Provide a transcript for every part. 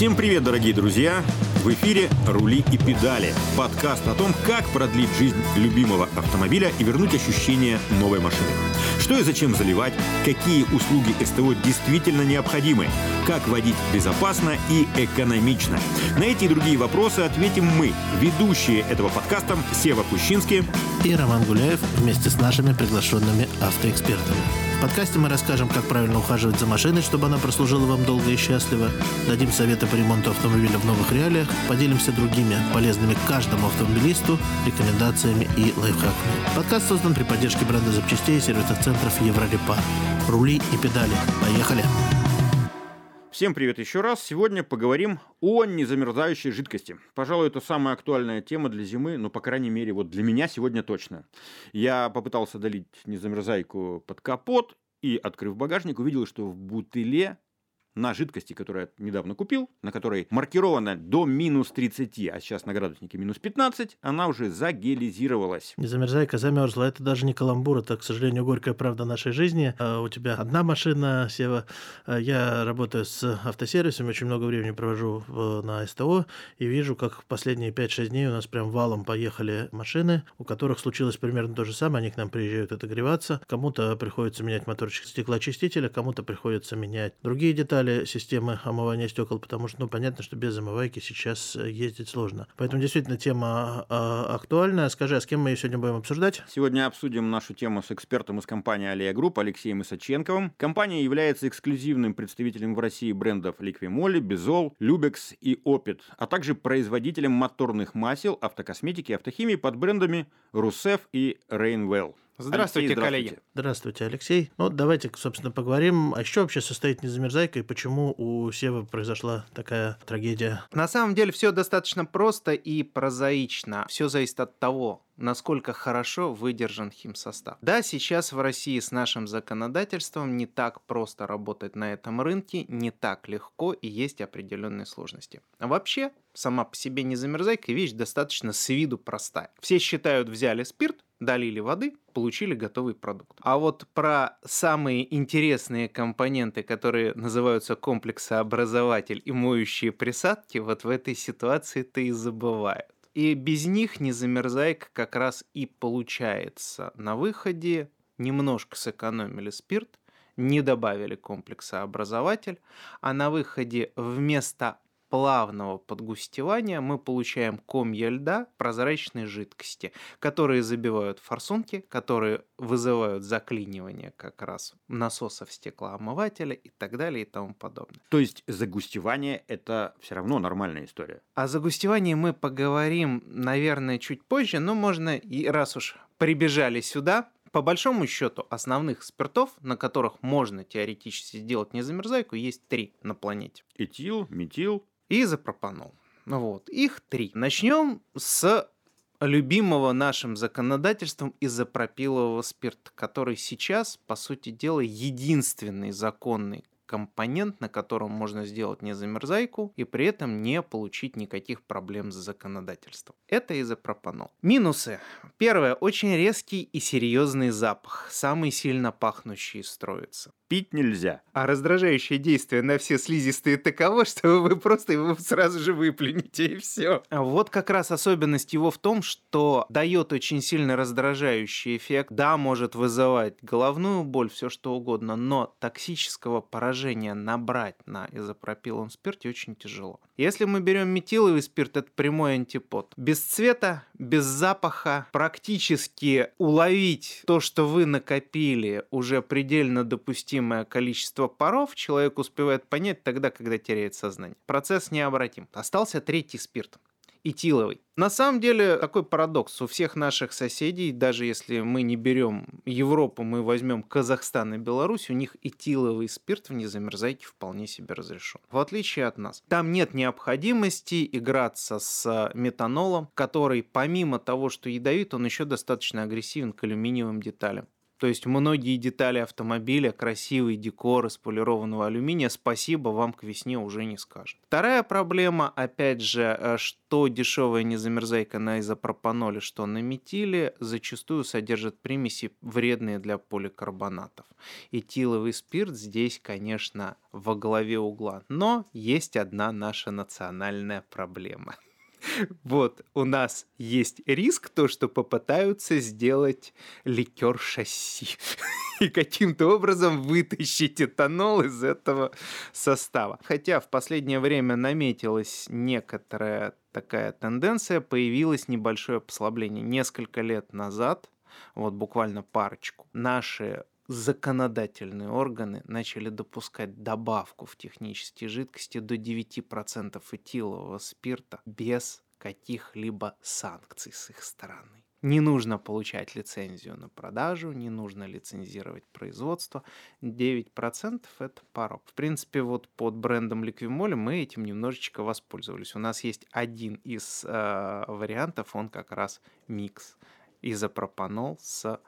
Всем привет, дорогие друзья! В эфире «Рули и педали» – подкаст о том, как продлить жизнь любимого автомобиля и вернуть ощущение новой машины. Что и зачем заливать, какие услуги СТО действительно необходимы, как водить безопасно и экономично. На эти и другие вопросы ответим мы, ведущие этого подкаста Сева Кущинский и Роман Гуляев вместе с нашими приглашенными автоэкспертами. В подкасте мы расскажем, как правильно ухаживать за машиной, чтобы она прослужила вам долго и счастливо, дадим советы по ремонту автомобиля в новых реалиях, поделимся другими полезными каждому автомобилисту рекомендациями и лайфхаками. Подкаст создан при поддержке бренда запчастей и сервисных центров Еврорепар. Рули и педали. Поехали! Всем привет еще раз. Сегодня поговорим о незамерзающей жидкости. Пожалуй, это самая актуальная тема для зимы, но, по крайней мере, вот для меня сегодня точно. Я попытался долить незамерзайку под капот и, открыв багажник, увидел, что в бутыле на жидкости, которую я недавно купил, на которой маркировано до минус 30, а сейчас на градуснике минус 15, она уже загелизировалась. Не замерзайка замерзла. Это даже не каламбур, это, к сожалению, горькая правда нашей жизни. А у тебя одна машина, Сева. А я работаю с автосервисом, очень много времени провожу на СТО и вижу, как последние 5-6 дней у нас прям валом поехали машины, у которых случилось примерно то же самое. Они к нам приезжают отогреваться. Кому-то приходится менять моторчик стеклоочистителя, кому-то приходится менять другие детали детали системы омывания стекол, потому что, ну, понятно, что без омывайки сейчас э, ездить сложно. Поэтому действительно тема а, актуальная. Скажи, а с кем мы ее сегодня будем обсуждать? Сегодня обсудим нашу тему с экспертом из компании Алия Групп Алексеем Исаченковым. Компания является эксклюзивным представителем в России брендов Liqui Moly, Bizol, Lubex и Opet, а также производителем моторных масел, автокосметики автохимии под брендами Ruseff и Reinwell. Здравствуйте, Алексей, коллеги. Здравствуйте, Алексей. Ну, давайте, собственно, поговорим, а что вообще состоит незамерзайка и почему у Севы произошла такая трагедия? На самом деле все достаточно просто и прозаично. Все зависит от того, насколько хорошо выдержан химсостав. Да, сейчас в России с нашим законодательством не так просто работать на этом рынке, не так легко и есть определенные сложности. А вообще, сама по себе незамерзайка вещь достаточно с виду простая. Все считают, взяли спирт, долили воды, получили готовый продукт. А вот про самые интересные компоненты, которые называются комплексообразователь и моющие присадки, вот в этой ситуации-то и забывают. И без них незамерзайка как раз и получается. На выходе немножко сэкономили спирт, не добавили комплексообразователь, а на выходе вместо плавного подгустевания мы получаем комья льда прозрачной жидкости, которые забивают форсунки, которые вызывают заклинивание как раз насосов стеклоомывателя и так далее и тому подобное. То есть загустевание – это все равно нормальная история? О загустевании мы поговорим, наверное, чуть позже, но можно и раз уж прибежали сюда, по большому счету, основных спиртов, на которых можно теоретически сделать незамерзайку, есть три на планете. Этил, метил и изопропанол. Вот. Их три. Начнем с любимого нашим законодательством изопропилового спирта, который сейчас, по сути дела, единственный законный компонент, на котором можно сделать незамерзайку и при этом не получить никаких проблем с законодательством. Это изопропанол. Минусы. Первое. Очень резкий и серьезный запах. Самый сильно пахнущий строится пить нельзя. А раздражающее действие на все слизистые таково, что вы просто его сразу же выплюнете и все. Вот как раз особенность его в том, что дает очень сильно раздражающий эффект. Да, может вызывать головную боль, все что угодно, но токсического поражения набрать на изопропиловом спирте очень тяжело. Если мы берем метиловый спирт, это прямой антипод. Без цвета, без запаха, практически уловить то, что вы накопили, уже предельно допустимо необходимое количество паров человек успевает понять тогда, когда теряет сознание. Процесс необратим. Остался третий спирт этиловый. На самом деле такой парадокс. У всех наших соседей, даже если мы не берем Европу, мы возьмем Казахстан и Беларусь, у них этиловый спирт в незамерзайке вполне себе разрешен. В отличие от нас. Там нет необходимости играться с метанолом, который помимо того, что ядовит, он еще достаточно агрессивен к алюминиевым деталям То есть многие детали автомобиля, красивый декор из полированного алюминия, спасибо, вам к весне уже не скажет. Вторая проблема, опять же, э, что дешевая незамерзайка на изопропаноле, что на метиле, зачастую содержит примеси вредные для поликарбонатов. Этиловый спирт здесь, конечно, во главе угла. Но есть одна наша национальная проблема – вот, у нас есть риск, то, что попытаются сделать ликер шасси и каким-то образом вытащить этанол из этого состава. Хотя в последнее время наметилась некоторая такая тенденция, появилось небольшое послабление. Несколько лет назад, вот буквально парочку, наши законодательные органы начали допускать добавку в технические жидкости до 9% этилового спирта без каких-либо санкций с их стороны. Не нужно получать лицензию на продажу, не нужно лицензировать производство. 9% это порог. В принципе, вот под брендом Liquimol мы этим немножечко воспользовались. У нас есть один из э, вариантов, он как раз микс изопропанол с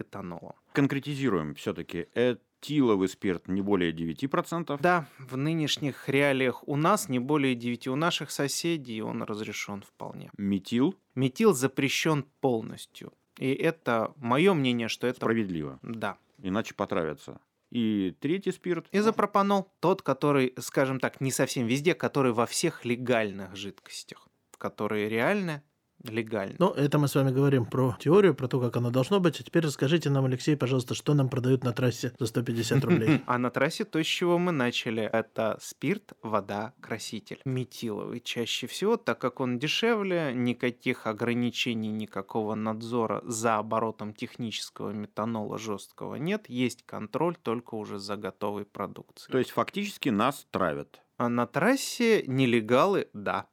этанолом. Конкретизируем все-таки. Этиловый спирт не более 9%. Да, в нынешних реалиях у нас не более 9%. У наших соседей он разрешен вполне. Метил? Метил запрещен полностью. И это мое мнение, что это... Справедливо. Да. Иначе потравятся. И третий спирт. Изопропанол. Тот, который, скажем так, не совсем везде, который во всех легальных жидкостях, которые реально легально. Ну, это мы с вами говорим про теорию, про то, как оно должно быть. А теперь расскажите нам, Алексей, пожалуйста, что нам продают на трассе за 150 рублей. А на трассе то, с чего мы начали, это спирт, вода, краситель. Метиловый чаще всего, так как он дешевле, никаких ограничений, никакого надзора за оборотом технического метанола жесткого нет. Есть контроль только уже за готовой продукцией. То есть фактически нас травят. А на трассе нелегалы, да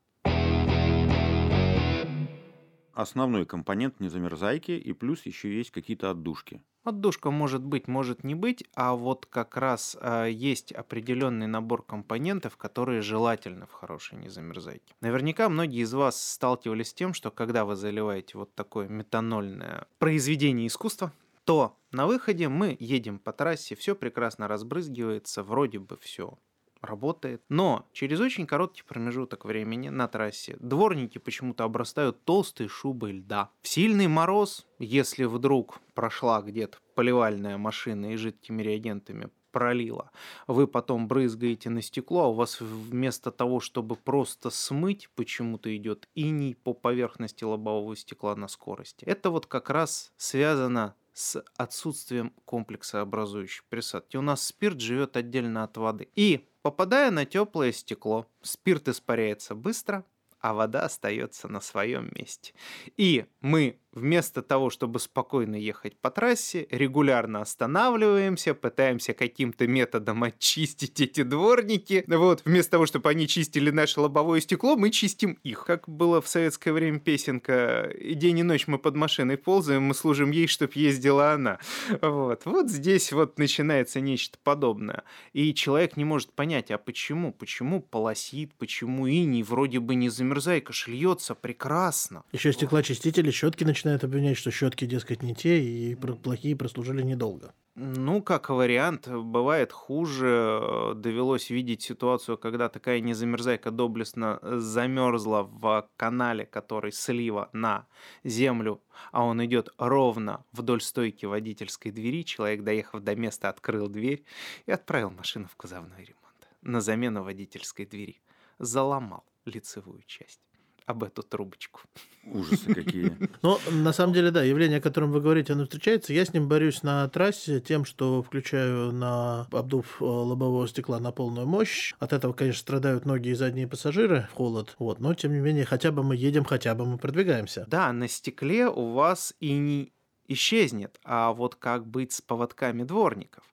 основной компонент незамерзайки, и плюс еще есть какие-то отдушки. Отдушка может быть, может не быть, а вот как раз э, есть определенный набор компонентов, которые желательны в хорошей незамерзайке. Наверняка многие из вас сталкивались с тем, что когда вы заливаете вот такое метанольное произведение искусства, то на выходе мы едем по трассе, все прекрасно разбрызгивается, вроде бы все работает. Но через очень короткий промежуток времени на трассе дворники почему-то обрастают толстой шубой льда. В сильный мороз, если вдруг прошла где-то поливальная машина и жидкими реагентами пролила, вы потом брызгаете на стекло, а у вас вместо того, чтобы просто смыть, почему-то идет иней по поверхности лобового стекла на скорости. Это вот как раз связано с отсутствием комплекса образующей присадки. У нас спирт живет отдельно от воды. И попадая на теплое стекло, спирт испаряется быстро, а вода остается на своем месте. И мы вместо того, чтобы спокойно ехать по трассе, регулярно останавливаемся, пытаемся каким-то методом очистить эти дворники. Вот, вместо того, чтобы они чистили наше лобовое стекло, мы чистим их. Как было в советское время песенка «И день и ночь мы под машиной ползаем, мы служим ей, чтоб ездила она». Вот, вот здесь вот начинается нечто подобное. И человек не может понять, а почему? Почему полосит, почему иней вроде бы не замерзайка, шельется прекрасно. Еще стеклоочистители, щетки начинают начинают обвинять, что щетки, дескать, не те и плохие прослужили недолго. Ну, как вариант, бывает хуже. Довелось видеть ситуацию, когда такая незамерзайка доблестно замерзла в канале, который слива на землю, а он идет ровно вдоль стойки водительской двери. Человек, доехав до места, открыл дверь и отправил машину в кузовной ремонт на замену водительской двери. Заломал лицевую часть об эту трубочку. Ужасы какие. Ну, на самом деле, да, явление, о котором вы говорите, оно встречается. Я с ним борюсь на трассе тем, что включаю на обдув э, лобового стекла на полную мощь. От этого, конечно, страдают ноги и задние пассажиры в холод. Вот, но, тем не менее, хотя бы мы едем, хотя бы мы продвигаемся. Да, на стекле у вас и не исчезнет. А вот как быть с поводками дворников?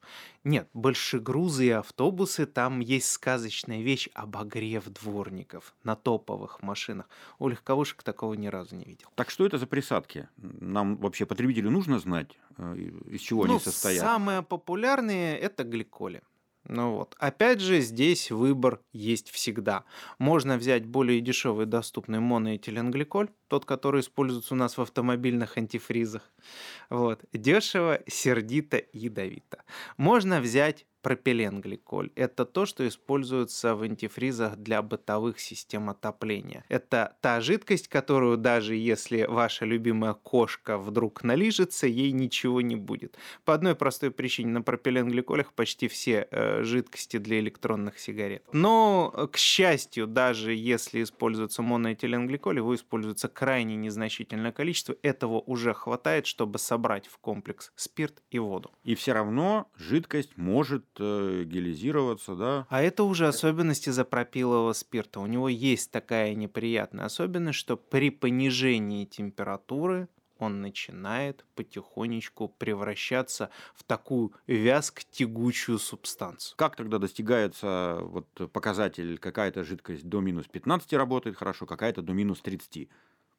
Нет, большегрузы и автобусы, там есть сказочная вещь обогрев дворников на топовых машинах. У легковушек такого ни разу не видел. Так что это за присадки? Нам вообще потребителю нужно знать, э, из чего ну, они состоят? Самые популярные – это гликоли. Ну вот. Опять же, здесь выбор есть всегда. Можно взять более дешевый доступный моноэтиленгликоль, тот, который используется у нас в автомобильных антифризах. Вот. Дешево, сердито, ядовито. Можно взять пропиленгликоль. Это то, что используется в антифризах для бытовых систем отопления. Это та жидкость, которую даже если ваша любимая кошка вдруг налижется, ей ничего не будет. По одной простой причине на пропиленгликолях почти все э, жидкости для электронных сигарет. Но, к счастью, даже если используется моноэтиленгликоль, его используется крайне незначительное количество, этого уже хватает, чтобы собрать в комплекс спирт и воду. И все равно жидкость может э, гелизироваться, да? А это уже особенности запропилового спирта. У него есть такая неприятная особенность, что при понижении температуры он начинает потихонечку превращаться в такую вязк-тягучую субстанцию. Как тогда достигается вот показатель, какая-то жидкость до минус 15 работает хорошо, какая-то до минус 30?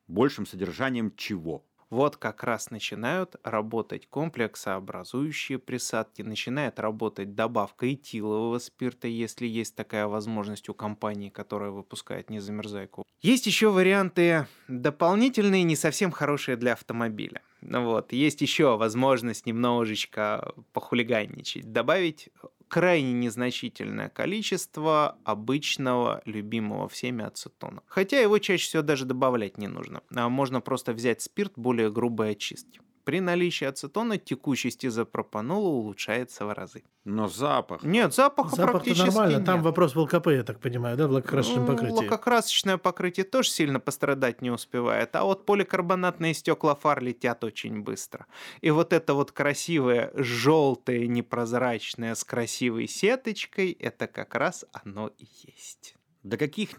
Большим содержанием чего? Вот как раз начинают работать комплексообразующие присадки, начинает работать добавка этилового спирта, если есть такая возможность у компании, которая выпускает незамерзайку. Есть еще варианты дополнительные, не совсем хорошие для автомобиля. Ну вот, есть еще возможность немножечко похулиганничать, добавить крайне незначительное количество обычного любимого всеми ацетона. Хотя его чаще всего даже добавлять не нужно. А можно просто взять спирт более грубой очистки. При наличии ацетона текучесть изопропанола улучшается в разы. Но запах... Нет, запаха Запах-то практически нормально. нет. Там вопрос в ЛКП, я так понимаю, да, в лакокрасочном Ну, покрытии. Лакокрасочное покрытие тоже сильно пострадать не успевает, а вот поликарбонатные стекла фар летят очень быстро. И вот это вот красивое желтое непрозрачное с красивой сеточкой, это как раз оно и есть. До каких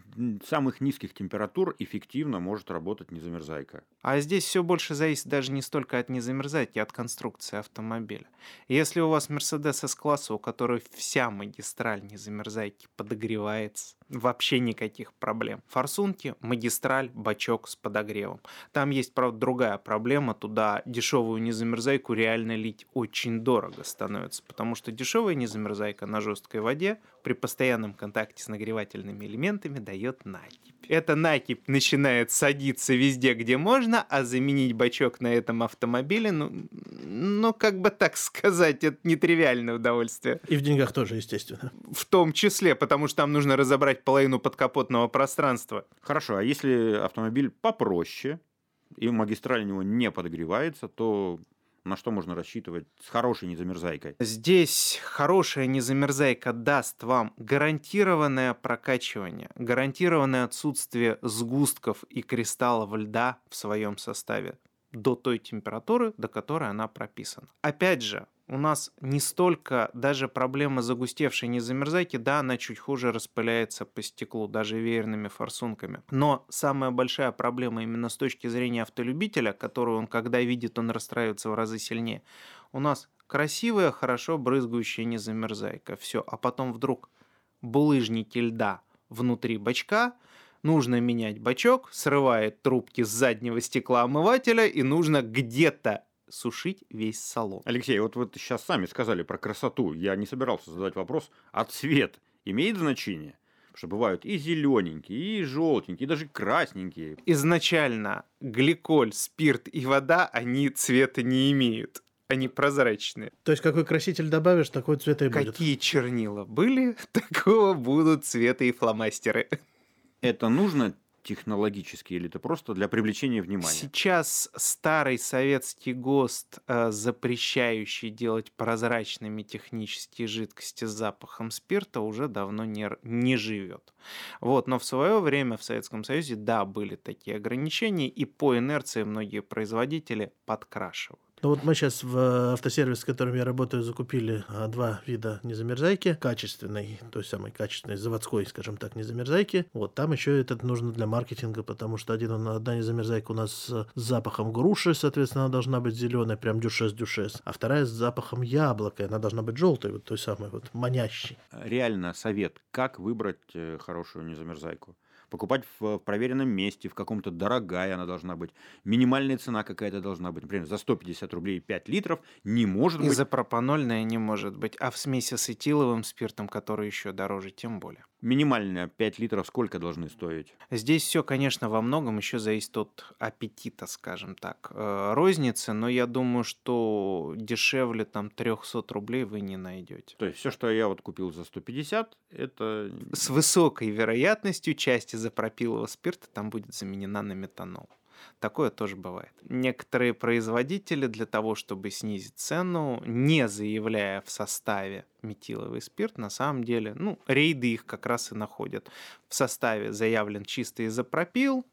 самых низких температур эффективно может работать незамерзайка? А здесь все больше зависит даже не столько от незамерзайки, а от конструкции автомобиля. Если у вас Mercedes S-класса, у которой вся магистраль незамерзайки подогревается, вообще никаких проблем. Форсунки, магистраль, бачок с подогревом. Там есть, правда, другая проблема. Туда дешевую незамерзайку реально лить очень дорого становится, потому что дешевая незамерзайка на жесткой воде при постоянном контакте с нагревательными элементами дает накипь. Эта накипь начинает садиться везде, где можно, а заменить бачок на этом автомобиле, ну, ну как бы так сказать, это нетривиальное удовольствие. И в деньгах тоже, естественно. В том числе, потому что там нужно разобрать половину подкапотного пространства. Хорошо, а если автомобиль попроще, и магистраль у него не подогревается, то на что можно рассчитывать с хорошей незамерзайкой? Здесь хорошая незамерзайка даст вам гарантированное прокачивание, гарантированное отсутствие сгустков и кристаллов льда в своем составе до той температуры, до которой она прописана. Опять же, у нас не столько даже проблема загустевшей незамерзайки, да, она чуть хуже распыляется по стеклу, даже веерными форсунками. Но самая большая проблема именно с точки зрения автолюбителя, которую он, когда видит, он расстраивается в разы сильнее. У нас красивая, хорошо брызгающая незамерзайка. Все, а потом вдруг булыжники льда внутри бачка, нужно менять бачок, срывает трубки с заднего стекла омывателя, и нужно где-то сушить весь салон. Алексей, вот вы сейчас сами сказали про красоту. Я не собирался задавать вопрос, а цвет имеет значение? Потому что бывают и зелененькие, и желтенькие, и даже красненькие. Изначально гликоль, спирт и вода, они цвета не имеют. Они прозрачные. То есть какой краситель добавишь, такой цвет и будет. Какие чернила были, такого будут цвета и фломастеры. Это нужно технологически или это просто для привлечения внимания? Сейчас старый советский ГОСТ, э, запрещающий делать прозрачными технические жидкости с запахом спирта, уже давно не, не живет. Вот, но в свое время в Советском Союзе, да, были такие ограничения, и по инерции многие производители подкрашивают. Ну вот мы сейчас в э, автосервис, с которым я работаю, закупили а, два вида незамерзайки. Качественной, той самой качественной заводской, скажем так, незамерзайки. Вот там еще этот нужно для маркетинга, потому что один, он- одна незамерзайка у нас с запахом груши, соответственно, она должна быть зеленая, прям дюшес-дюшес. А вторая с запахом яблока, она должна быть желтой, вот той самой вот манящей. Реально совет, как выбрать э, хорошую незамерзайку? Покупать в проверенном месте, в каком-то дорогая она должна быть, минимальная цена какая-то должна быть. Например, за 150 рублей 5 литров не может быть. Изопропанольная не может быть, а в смеси с этиловым спиртом, который еще дороже, тем более. Минимальная 5 литров сколько должны стоить? Здесь все, конечно, во многом еще зависит от аппетита, скажем так, э, розницы, но я думаю, что дешевле там 300 рублей вы не найдете. То есть все, что я вот купил за 150, это... С высокой вероятностью часть изопропилового спирта там будет заменена на метанол. Такое тоже бывает. Некоторые производители для того, чтобы снизить цену, не заявляя в составе метиловый спирт, на самом деле, ну, рейды их как раз и находят. В составе заявлен чистый изопропил,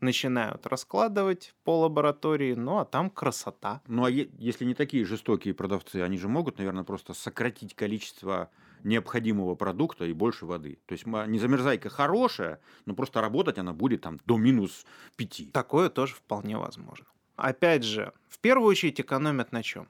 начинают раскладывать по лаборатории, ну а там красота. Ну а если не такие жестокие продавцы, они же могут, наверное, просто сократить количество необходимого продукта и больше воды. То есть незамерзайка хорошая, но просто работать она будет там до минус 5. Такое тоже вполне возможно. Опять же, в первую очередь экономят на чем?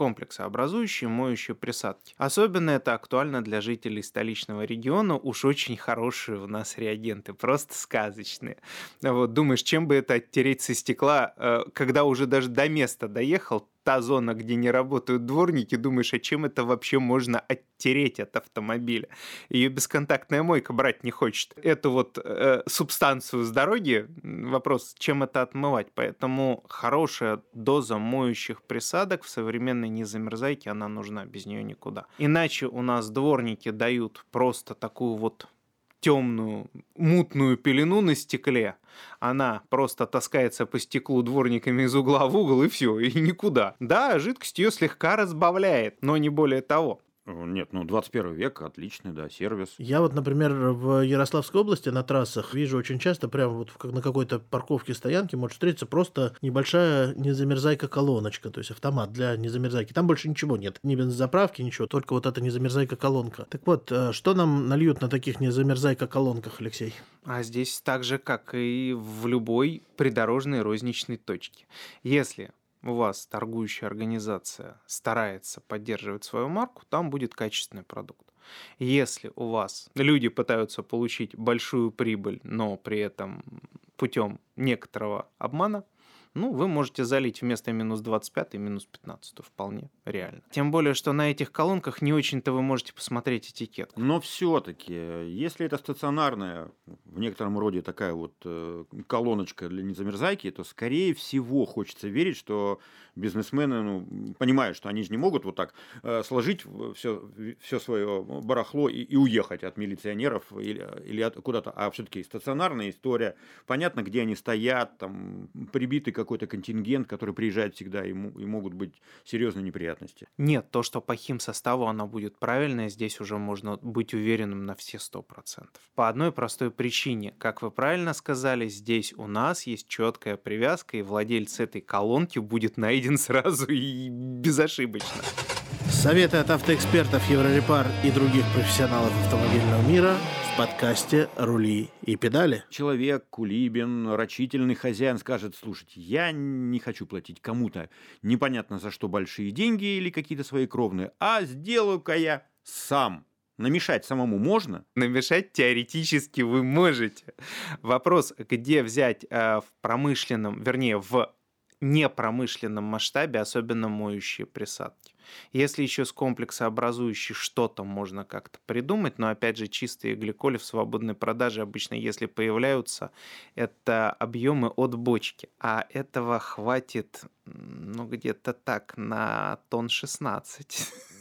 комплексообразующие моющие присадки. Особенно это актуально для жителей столичного региона. Уж очень хорошие у нас реагенты, просто сказочные. Вот думаешь, чем бы это оттереть со стекла, э, когда уже даже до места доехал, та зона, где не работают дворники, думаешь, а чем это вообще можно оттереть от автомобиля? Ее бесконтактная мойка брать не хочет. Эту вот э, субстанцию с дороги, вопрос, чем это отмывать? Поэтому хорошая доза моющих присадок в современной незамерзайке, она нужна, без нее никуда. Иначе у нас дворники дают просто такую вот темную, мутную пелену на стекле, она просто таскается по стеклу дворниками из угла в угол и все, и никуда. Да, жидкость ее слегка разбавляет, но не более того. Нет, ну 21 век, отличный, да, сервис. Я вот, например, в Ярославской области на трассах вижу очень часто, прямо вот как на какой-то парковке стоянке может встретиться просто небольшая незамерзайка-колоночка, то есть автомат для незамерзайки. Там больше ничего нет, ни бензозаправки, ничего, только вот эта незамерзайка-колонка. Так вот, э, что нам нальют на таких незамерзайка-колонках, Алексей? А здесь так же, как и в любой придорожной розничной точке. Если у вас торгующая организация старается поддерживать свою марку, там будет качественный продукт. Если у вас люди пытаются получить большую прибыль, но при этом путем некоторого обмана, ну, вы можете залить вместо минус 25 минус 15, вполне реально. Тем более, что на этих колонках не очень-то вы можете посмотреть этикетку. Но все-таки, если это стационарная, в некотором роде такая вот э, колоночка для незамерзайки, то, скорее всего, хочется верить, что бизнесмены ну, понимают, что они же не могут вот так э, сложить все, все свое барахло и, и уехать от милиционеров или, или куда-то, а все-таки стационарная история, понятно, где они стоят, там прибиты какой-то контингент, который приезжает всегда, и, и могут быть серьезные неприятности. Нет, то, что по химсоставу оно будет правильное, здесь уже можно быть уверенным на все сто процентов. По одной простой причине, как вы правильно сказали, здесь у нас есть четкая привязка, и владелец этой колонки будет найден сразу и безошибочно. Советы от автоэкспертов Еврорепар и других профессионалов автомобильного мира подкасте «Рули и педали». Человек, кулибин, рачительный хозяин скажет, слушайте, я не хочу платить кому-то непонятно за что большие деньги или какие-то свои кровные, а сделаю-ка я сам. Намешать самому можно? Намешать теоретически вы можете. Вопрос, где взять э, в промышленном, вернее, в непромышленном масштабе, особенно моющие присадки. Если еще с комплексообразующей что-то можно как-то придумать, но опять же чистые гликоли в свободной продаже обычно, если появляются, это объемы от бочки, а этого хватит ну где-то так на тонн 16.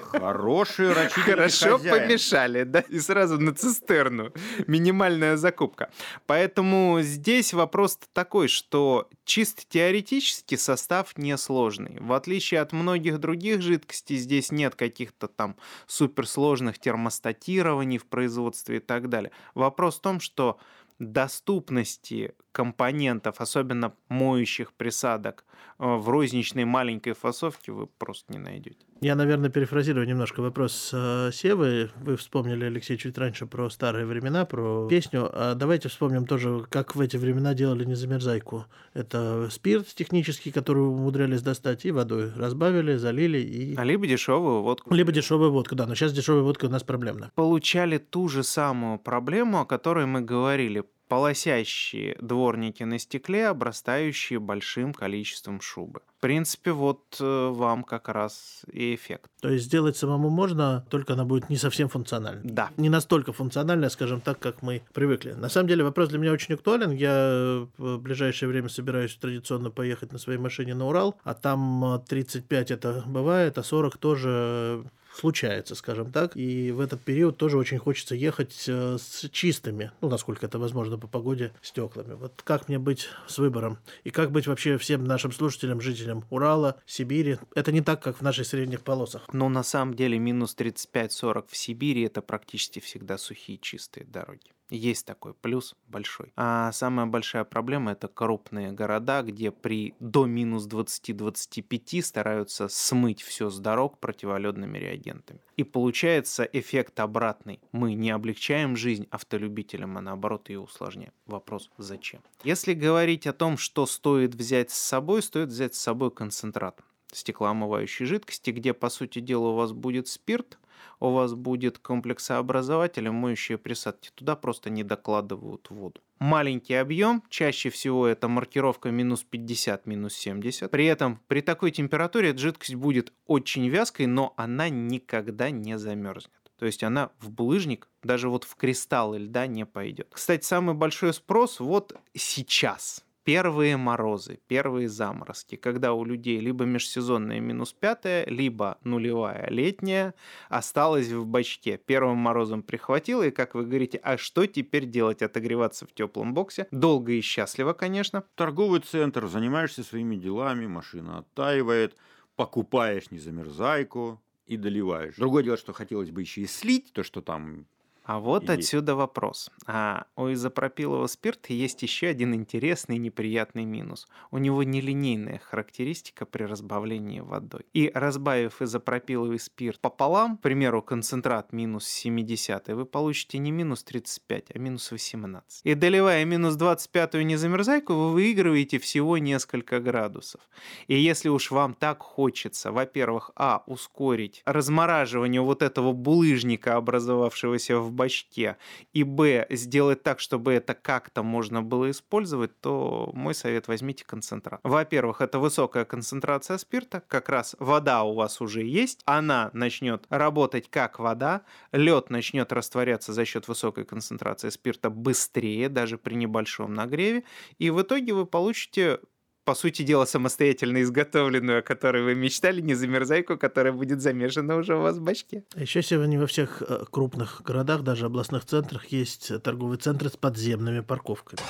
Хороший рачительный Хорошо помешали, да, и сразу на цистерну. Минимальная закупка. Поэтому здесь вопрос такой, что чисто теоретически состав несложный. В отличие от многих других жидкостей, здесь нет каких-то там суперсложных термостатирований в производстве и так далее. Вопрос в том, что доступности компонентов, особенно моющих присадок, э, в розничной маленькой фасовке вы просто не найдете. Я, наверное, перефразирую немножко вопрос э, Севы. Вы вспомнили, Алексей, чуть раньше про старые времена, про песню. А давайте вспомним тоже, как в эти времена делали незамерзайку. Это спирт технический, который умудрялись достать, и водой разбавили, залили. И... А либо дешевую водку. Либо дешевая водка, да. Но сейчас дешевая водка у нас проблемна. Получали ту же самую проблему, о которой мы говорили полосящие дворники на стекле, обрастающие большим количеством шубы. В принципе, вот э, вам как раз и эффект. То есть сделать самому можно, только она будет не совсем функциональной. Да. Не настолько функциональная, скажем так, как мы привыкли. На самом деле вопрос для меня очень актуален. Я в ближайшее время собираюсь традиционно поехать на своей машине на Урал, а там 35 это бывает, а 40 тоже случается, скажем так. И в этот период тоже очень хочется ехать э, с чистыми, ну, насколько это возможно по погоде, стеклами. Вот как мне быть с выбором? И как быть вообще всем нашим слушателям, жителям Урала, Сибири? Это не так, как в наших средних полосах. Но на самом деле минус 35-40 в Сибири это практически всегда сухие чистые дороги. Есть такой плюс большой. А самая большая проблема это крупные города, где при до минус 20-25 стараются смыть все с дорог противоледными реагентами. И получается эффект обратный. Мы не облегчаем жизнь автолюбителям, а наоборот ее усложняем. Вопрос зачем? Если говорить о том, что стоит взять с собой, стоит взять с собой концентрат стеклоомывающей жидкости, где, по сути дела, у вас будет спирт, у вас будет комплексообразователь, моющие присадки. Туда просто не докладывают воду. Маленький объем, чаще всего это маркировка минус 50, минус 70. При этом при такой температуре эта жидкость будет очень вязкой, но она никогда не замерзнет. То есть она в булыжник, даже вот в кристаллы льда не пойдет. Кстати, самый большой спрос вот сейчас первые морозы, первые заморозки, когда у людей либо межсезонная минус пятая, либо нулевая летняя осталась в бачке. Первым морозом прихватило, и как вы говорите, а что теперь делать? Отогреваться в теплом боксе? Долго и счастливо, конечно. Торговый центр, занимаешься своими делами, машина оттаивает, покупаешь незамерзайку, и доливаешь. Другое дело, что хотелось бы еще и слить то, что там а вот и... отсюда вопрос. А у изопропилового спирта есть еще один интересный неприятный минус. У него нелинейная характеристика при разбавлении водой. И разбавив изопропиловый спирт пополам, к примеру, концентрат минус 70, вы получите не минус 35, а минус 18. И доливая минус 25 незамерзайку, вы выигрываете всего несколько градусов. И если уж вам так хочется, во-первых, а, ускорить размораживание вот этого булыжника, образовавшегося в бачке, и б, сделать так, чтобы это как-то можно было использовать, то мой совет возьмите концентрат. Во-первых, это высокая концентрация спирта, как раз вода у вас уже есть, она начнет работать как вода, лед начнет растворяться за счет высокой концентрации спирта быстрее, даже при небольшом нагреве, и в итоге вы получите по сути дела, самостоятельно изготовленную, о которой вы мечтали, не замерзайку, которая будет замешана уже у вас в бачке. А еще сегодня во всех э, крупных городах, даже областных центрах, есть торговые центры с подземными парковками.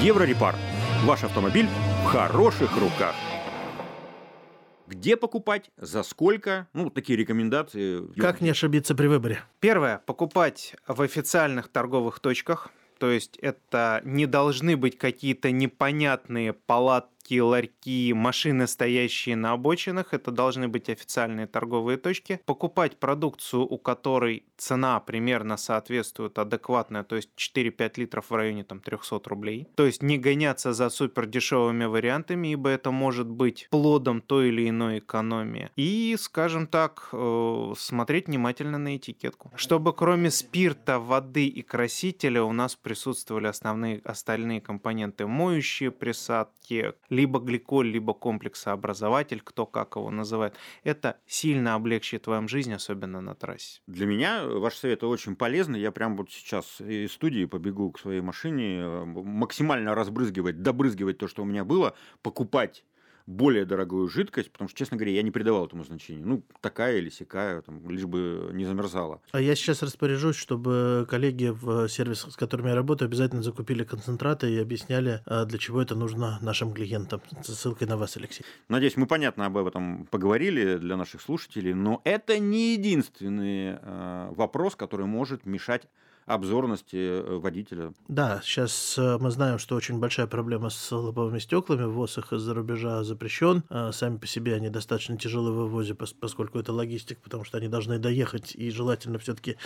Еврорепар. Ваш автомобиль в хороших руках. Где покупать, за сколько, ну, такие рекомендации. Как не ошибиться при выборе? Первое. Покупать в официальных торговых точках, то есть это не должны быть какие-то непонятные палаты лавки, ларьки, машины, стоящие на обочинах. Это должны быть официальные торговые точки. Покупать продукцию, у которой цена примерно соответствует адекватная, то есть 4-5 литров в районе там, 300 рублей. То есть не гоняться за супер дешевыми вариантами, ибо это может быть плодом той или иной экономии. И, скажем так, э, смотреть внимательно на этикетку. Чтобы кроме спирта, воды и красителя у нас присутствовали основные остальные компоненты. Моющие присадки, либо гликоль, либо комплексообразователь, кто как его называет, это сильно облегчит вам жизнь, особенно на трассе. Для меня ваш совет очень полезный. Я прямо вот сейчас из студии побегу к своей машине, э, максимально разбрызгивать, добрызгивать то, что у меня было, покупать более дорогую жидкость, потому что, честно говоря, я не придавал этому значения. Ну, такая или сякая, там, лишь бы не замерзала. А я сейчас распоряжусь, чтобы коллеги в сервисах, с которыми я работаю, обязательно закупили концентраты и объясняли, а, для чего это нужно нашим клиентам. Со ссылкой на вас, Алексей. Надеюсь, мы понятно об этом поговорили для наших слушателей, но это не единственный э, вопрос, который может мешать обзорности э, водителя. Да, сейчас э, мы знаем, что очень большая проблема с лобовыми стеклами. Ввоз их из-за рубежа запрещен. А сами по себе они достаточно тяжелы в вывозе, поскольку это логистик, потому что они должны доехать и желательно все-таки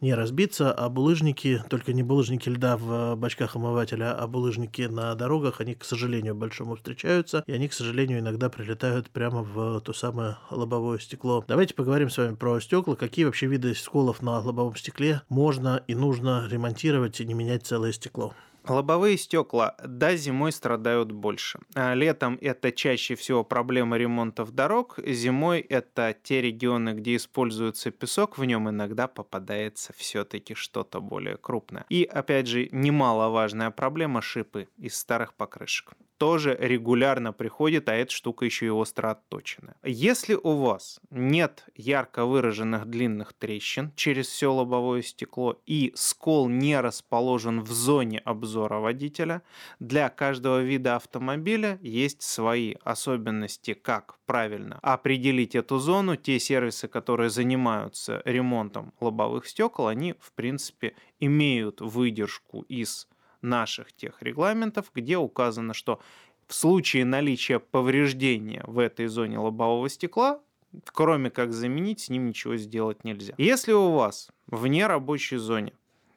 не разбиться. А булыжники, только не булыжники льда в бачках омывателя, а булыжники на дорогах, они, к сожалению, большому встречаются, и они, к сожалению, иногда прилетают прямо в то самое лобовое стекло. Давайте поговорим с вами про стекла. Какие вообще виды сколов на лобовом стекле можно и нужно ремонтировать и не менять целое стекло? Лобовые стекла, да, зимой страдают больше. А летом это чаще всего проблема ремонтов дорог, зимой это те регионы, где используется песок, в нем иногда попадается все-таки что-то более крупное. И опять же, немаловажная проблема шипы из старых покрышек тоже регулярно приходит, а эта штука еще и остро отточенная. Если у вас нет ярко выраженных длинных трещин через все лобовое стекло и скол не расположен в зоне обзора водителя, для каждого вида автомобиля есть свои особенности, как правильно определить эту зону. Те сервисы, которые занимаются ремонтом лобовых стекол, они, в принципе, имеют выдержку из наших тех регламентов, где указано, что в случае наличия повреждения в этой зоне лобового стекла, кроме как заменить, с ним ничего сделать нельзя. Если у вас в нерабочей зоне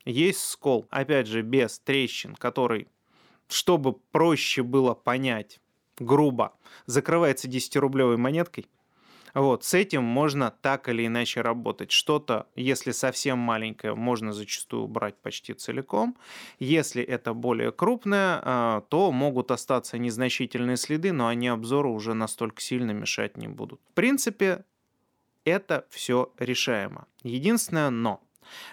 есть скол, опять же, без трещин, который, чтобы проще было понять, грубо, закрывается 10-рублевой монеткой – вот, с этим можно так или иначе работать. Что-то, если совсем маленькое, можно зачастую убрать почти целиком. Если это более крупное, а, то могут остаться незначительные следы, но они обзору уже настолько сильно мешать не будут. В принципе, это все решаемо. Единственное но –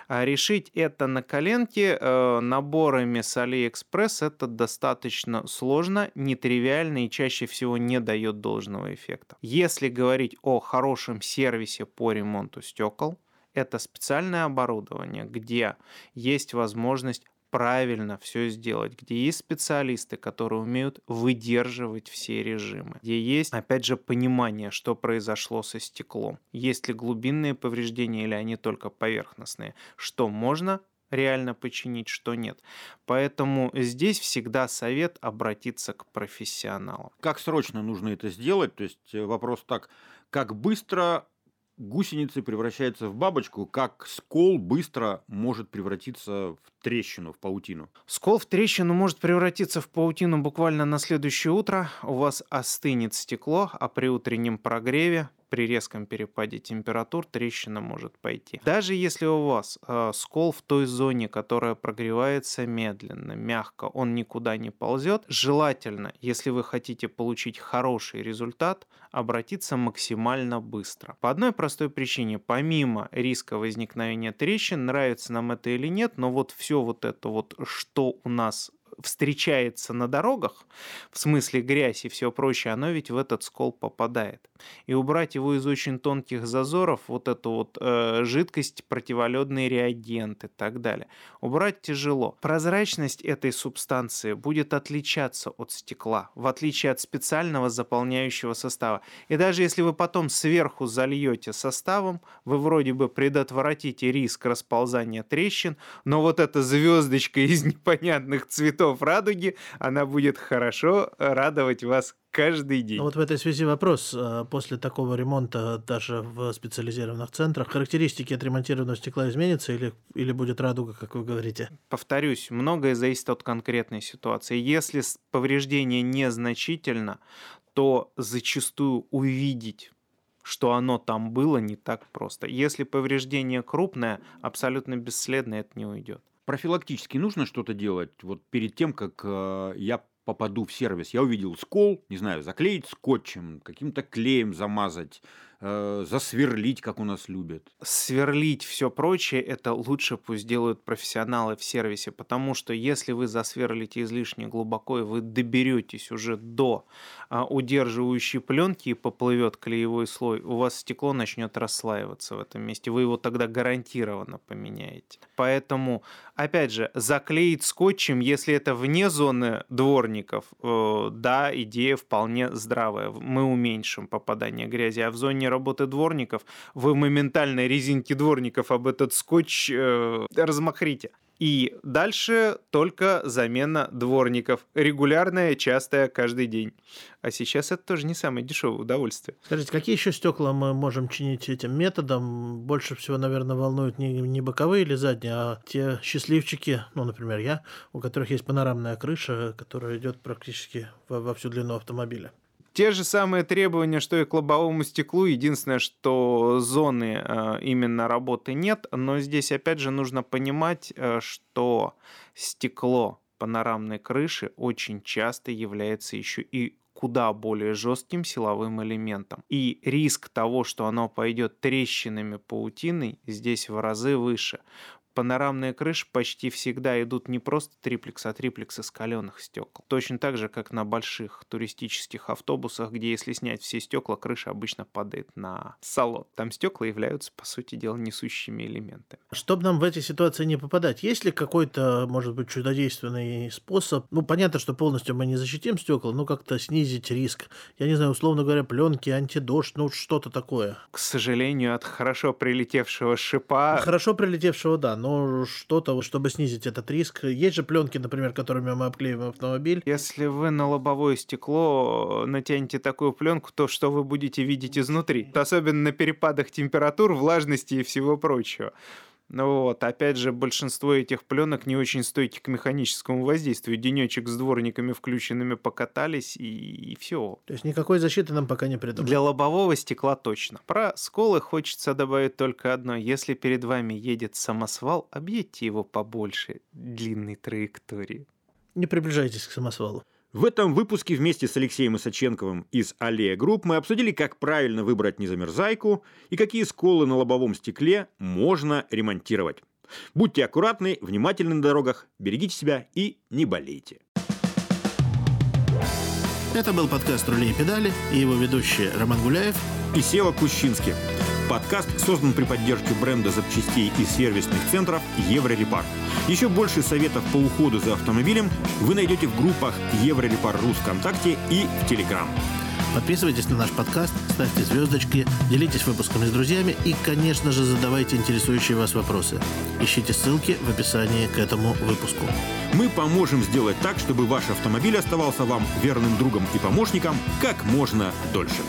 решить это на коленке э, наборами с AliExpress это достаточно сложно, нетривиально и чаще всего не дает должного эффекта. Если говорить о хорошем сервисе по ремонту стекол, это специальное оборудование, где есть возможность правильно все сделать, где есть специалисты, которые умеют выдерживать все режимы, где есть, опять же, понимание, что произошло со стеклом, есть ли глубинные повреждения или они только поверхностные, что можно реально починить, что нет. Поэтому здесь всегда совет обратиться к профессионалам. Как срочно нужно это сделать? То есть э, вопрос так, как быстро гусеницы превращаются в бабочку, как скол быстро может превратиться в трещину, в паутину. Скол в трещину может превратиться в паутину буквально на следующее утро. У вас остынет стекло, а при утреннем прогреве при резком перепаде температур трещина может пойти. Даже если у вас э, скол в той зоне, которая прогревается медленно, мягко, он никуда не ползет, желательно, если вы хотите получить хороший результат, обратиться максимально быстро. По одной простой причине, помимо риска возникновения трещин, нравится нам это или нет, но вот все вот это вот, что у нас встречается на дорогах, в смысле грязь и все прочее, оно ведь в этот скол попадает. И убрать его из очень тонких зазоров, вот эту вот э, жидкость, противоледный реагент и так далее, убрать тяжело. Прозрачность этой субстанции будет отличаться от стекла, в отличие от специального заполняющего состава. И даже если вы потом сверху зальете составом, вы вроде бы предотвратите риск расползания трещин, но вот эта звездочка из непонятных цветов цветов радуги, она будет хорошо радовать вас каждый день. Вот в этой связи вопрос. А, после такого ремонта даже в специализированных центрах характеристики отремонтированного стекла изменятся или, или будет радуга, как вы говорите? Повторюсь, многое зависит от конкретной ситуации. Если повреждение незначительно, то зачастую увидеть что оно там было не так просто. Если повреждение крупное, абсолютно бесследно это не уйдет профилактически нужно что-то делать вот перед тем, как э, я попаду в сервис. Я увидел скол, не знаю, заклеить скотчем, каким-то клеем замазать, э, засверлить, как у нас любят. Сверлить все прочее, это лучше пусть делают профессионалы в сервисе, потому что если вы засверлите излишне глубоко, и вы доберетесь уже до а, удерживающей пленки и поплывет клеевой слой, у вас стекло начнет расслаиваться в этом месте. Вы его тогда гарантированно поменяете. Поэтому, опять же, заклеить скотчем, если это вне зоны дворников, э, да, идея вполне здравая. Мы уменьшим попадание грязи, а в зоне работы дворников, вы моментально резинки дворников об этот скотч э, размахрите. И дальше только замена дворников. Регулярная, частая, каждый день. А сейчас это тоже не самое дешевое удовольствие. Скажите, какие еще стекла мы можем чинить этим методом? Больше всего, наверное, волнуют не, не боковые или задние, а те счастливчики, ну, например, я, у которых есть панорамная крыша, которая идет практически во, во всю длину автомобиля. Те же самые требования, что и к лобовому стеклу. Единственное, что зоны э, именно работы нет. Но здесь, опять же, нужно понимать, э, что стекло панорамной крыши очень часто является еще и куда более жестким силовым элементом. И риск того, что оно пойдет трещинами паутиной, здесь в разы выше панорамные крыши почти всегда идут не просто триплекс, а триплекс из каленых стекол. Точно так же, как на больших туристических автобусах, где если снять все стекла, крыша обычно падает на салон. Там стекла являются, по сути дела, несущими элементами. Чтобы нам в эти ситуации не попадать, есть ли какой-то, может быть, чудодейственный способ? Ну, понятно, что полностью мы не защитим стекла, но как-то снизить риск. Я не знаю, условно говоря, пленки, антидождь, ну, что-то такое. К сожалению, от хорошо прилетевшего шипа... Хорошо прилетевшего, да, но что-то, чтобы снизить этот риск. Есть же пленки, например, которыми мы обклеиваем автомобиль. Если вы на лобовое стекло натянете такую пленку, то что вы будете видеть изнутри? Особенно на перепадах температур, влажности и всего прочего. Ну вот, опять же, большинство этих пленок не очень стойки к механическому воздействию. Денечек с дворниками включенными покатались и, и все. То есть никакой защиты нам пока не придумали. Для лобового стекла точно. Про сколы хочется добавить только одно. Если перед вами едет самосвал, объедьте его побольше длинной траектории. Не приближайтесь к самосвалу. В этом выпуске вместе с Алексеем Исаченковым из Аллея Групп мы обсудили, как правильно выбрать незамерзайку и какие сколы на лобовом стекле можно ремонтировать. Будьте аккуратны, внимательны на дорогах, берегите себя и не болейте. Это был подкаст «Рули и педали» и его ведущие Роман Гуляев и Сева Кущинский. Подкаст создан при поддержке бренда запчастей и сервисных центров «Еврорепар». Еще больше советов по уходу за автомобилем вы найдете в группах «Еврорепар.ру» ВКонтакте и в Телеграм. Подписывайтесь на наш подкаст, ставьте звездочки, делитесь выпусками с друзьями и, конечно же, задавайте интересующие вас вопросы. Ищите ссылки в описании к этому выпуску. Мы поможем сделать так, чтобы ваш автомобиль оставался вам верным другом и помощником как можно дольше.